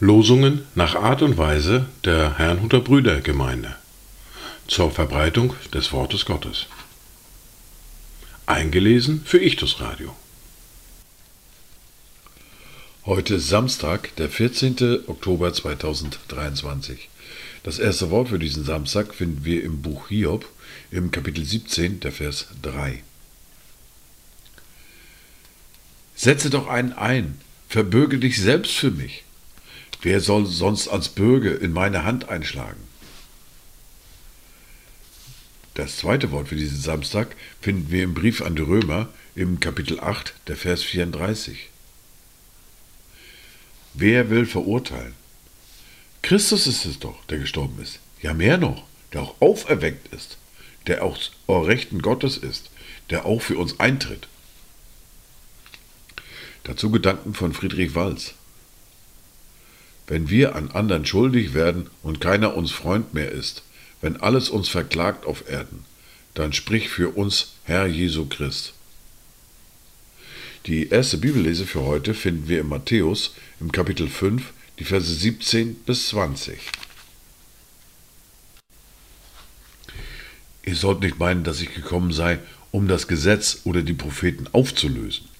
Losungen nach Art und Weise der Herrnhuter Brüdergemeinde zur Verbreitung des Wortes Gottes. Eingelesen für Ichtus Radio. Heute ist Samstag, der 14. Oktober 2023. Das erste Wort für diesen Samstag finden wir im Buch Hiob im Kapitel 17, der Vers 3. Setze doch einen ein, verbürge dich selbst für mich. Wer soll sonst als Bürger in meine Hand einschlagen? Das zweite Wort für diesen Samstag finden wir im Brief an die Römer im Kapitel 8, der Vers 34. Wer will verurteilen? Christus ist es doch, der gestorben ist. Ja, mehr noch, der auch auferweckt ist, der auch Rechten Gottes ist, der auch für uns eintritt. Dazu Gedanken von Friedrich Walz. Wenn wir an anderen schuldig werden und keiner uns Freund mehr ist, wenn alles uns verklagt auf Erden, dann sprich für uns Herr Jesu Christ. Die erste Bibellese für heute finden wir in Matthäus im Kapitel 5, die Verse 17 bis 20. Ihr sollt nicht meinen, dass ich gekommen sei, um das Gesetz oder die Propheten aufzulösen.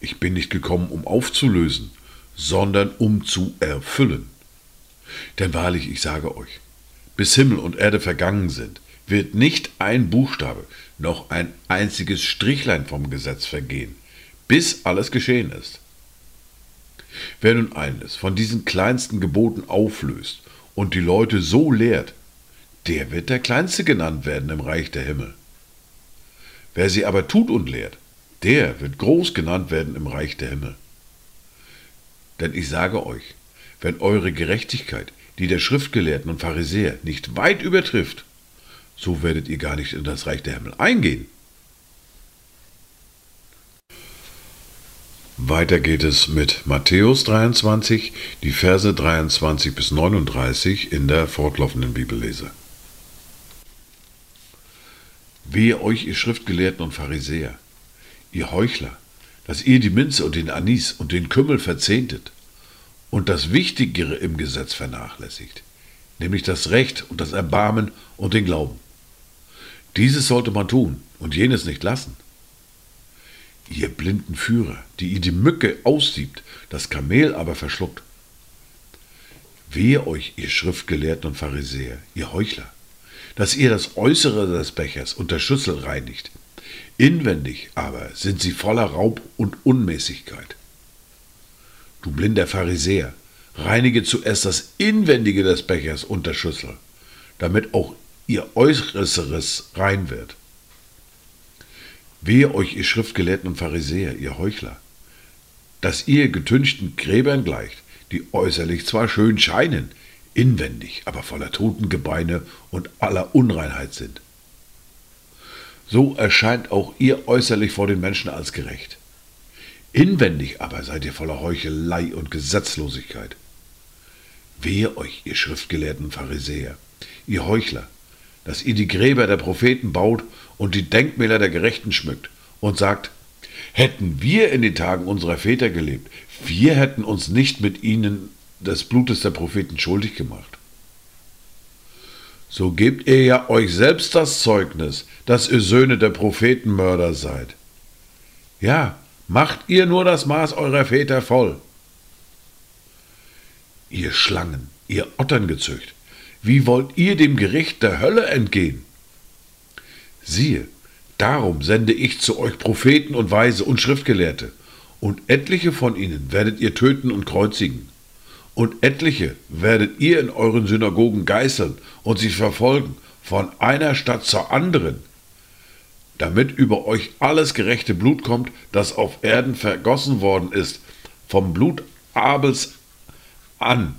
Ich bin nicht gekommen, um aufzulösen, sondern um zu erfüllen. Denn wahrlich, ich sage euch, bis Himmel und Erde vergangen sind, wird nicht ein Buchstabe noch ein einziges Strichlein vom Gesetz vergehen, bis alles geschehen ist. Wer nun eines von diesen kleinsten Geboten auflöst und die Leute so lehrt, der wird der Kleinste genannt werden im Reich der Himmel. Wer sie aber tut und lehrt, der wird groß genannt werden im Reich der Himmel. Denn ich sage euch, wenn eure Gerechtigkeit die der Schriftgelehrten und Pharisäer nicht weit übertrifft, so werdet ihr gar nicht in das Reich der Himmel eingehen. Weiter geht es mit Matthäus 23, die Verse 23 bis 39 in der fortlaufenden Bibellese. Wehe euch, ihr Schriftgelehrten und Pharisäer, ihr Heuchler, dass ihr die Minze und den Anis und den Kümmel verzehntet und das Wichtigere im Gesetz vernachlässigt, nämlich das Recht und das Erbarmen und den Glauben. Dieses sollte man tun und jenes nicht lassen. Ihr blinden Führer, die ihr die Mücke aussiebt, das Kamel aber verschluckt. Wehe euch, ihr Schriftgelehrten und Pharisäer, ihr Heuchler, dass ihr das Äußere des Bechers und der Schüssel reinigt. Inwendig aber sind sie voller Raub und Unmäßigkeit. Du blinder Pharisäer, reinige zuerst das Inwendige des Bechers und der Schüssel, damit auch ihr Äußeres rein wird. Wehe euch, ihr Schriftgelehrten und Pharisäer, ihr Heuchler, dass ihr getünchten Gräbern gleicht, die äußerlich zwar schön scheinen, inwendig aber voller Totengebeine und aller Unreinheit sind. So erscheint auch ihr äußerlich vor den Menschen als gerecht. Inwendig aber seid ihr voller Heuchelei und Gesetzlosigkeit. Wehe euch, ihr schriftgelehrten Pharisäer, ihr Heuchler, dass ihr die Gräber der Propheten baut und die Denkmäler der Gerechten schmückt und sagt, hätten wir in den Tagen unserer Väter gelebt, wir hätten uns nicht mit ihnen des Blutes der Propheten schuldig gemacht. So gebt ihr ja euch selbst das Zeugnis, dass ihr Söhne der Prophetenmörder seid. Ja, macht ihr nur das Maß eurer Väter voll. Ihr Schlangen, ihr Otterngezücht, wie wollt ihr dem Gericht der Hölle entgehen? Siehe, darum sende ich zu euch Propheten und Weise und Schriftgelehrte, und etliche von ihnen werdet ihr töten und kreuzigen, und etliche werdet ihr in euren Synagogen geißeln und sie verfolgen, von einer Stadt zur anderen, damit über euch alles gerechte Blut kommt, das auf Erden vergossen worden ist, vom Blut Abels an,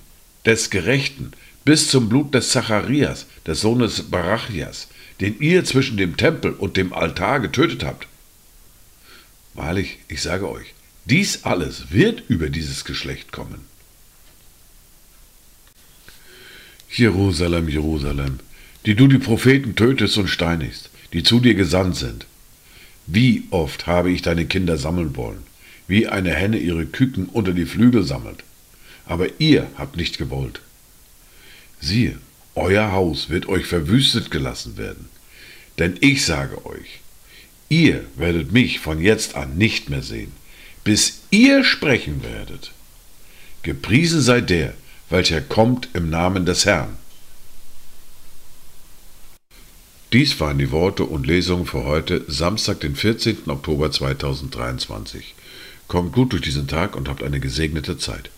des Gerechten, bis zum Blut des Zacharias, des Sohnes Barachias, den ihr zwischen dem Tempel und dem Altar getötet habt. Wahrlich, ich sage euch, dies alles wird über dieses Geschlecht kommen. Jerusalem, Jerusalem, die du die Propheten tötest und steinigst, die zu dir gesandt sind. Wie oft habe ich deine Kinder sammeln wollen, wie eine Henne ihre Küken unter die Flügel sammelt. Aber ihr habt nicht gewollt. Siehe, euer Haus wird euch verwüstet gelassen werden. Denn ich sage euch, ihr werdet mich von jetzt an nicht mehr sehen, bis ihr sprechen werdet. Gepriesen sei der, welcher kommt im Namen des Herrn. Dies waren die Worte und Lesungen für heute, Samstag, den 14. Oktober 2023. Kommt gut durch diesen Tag und habt eine gesegnete Zeit.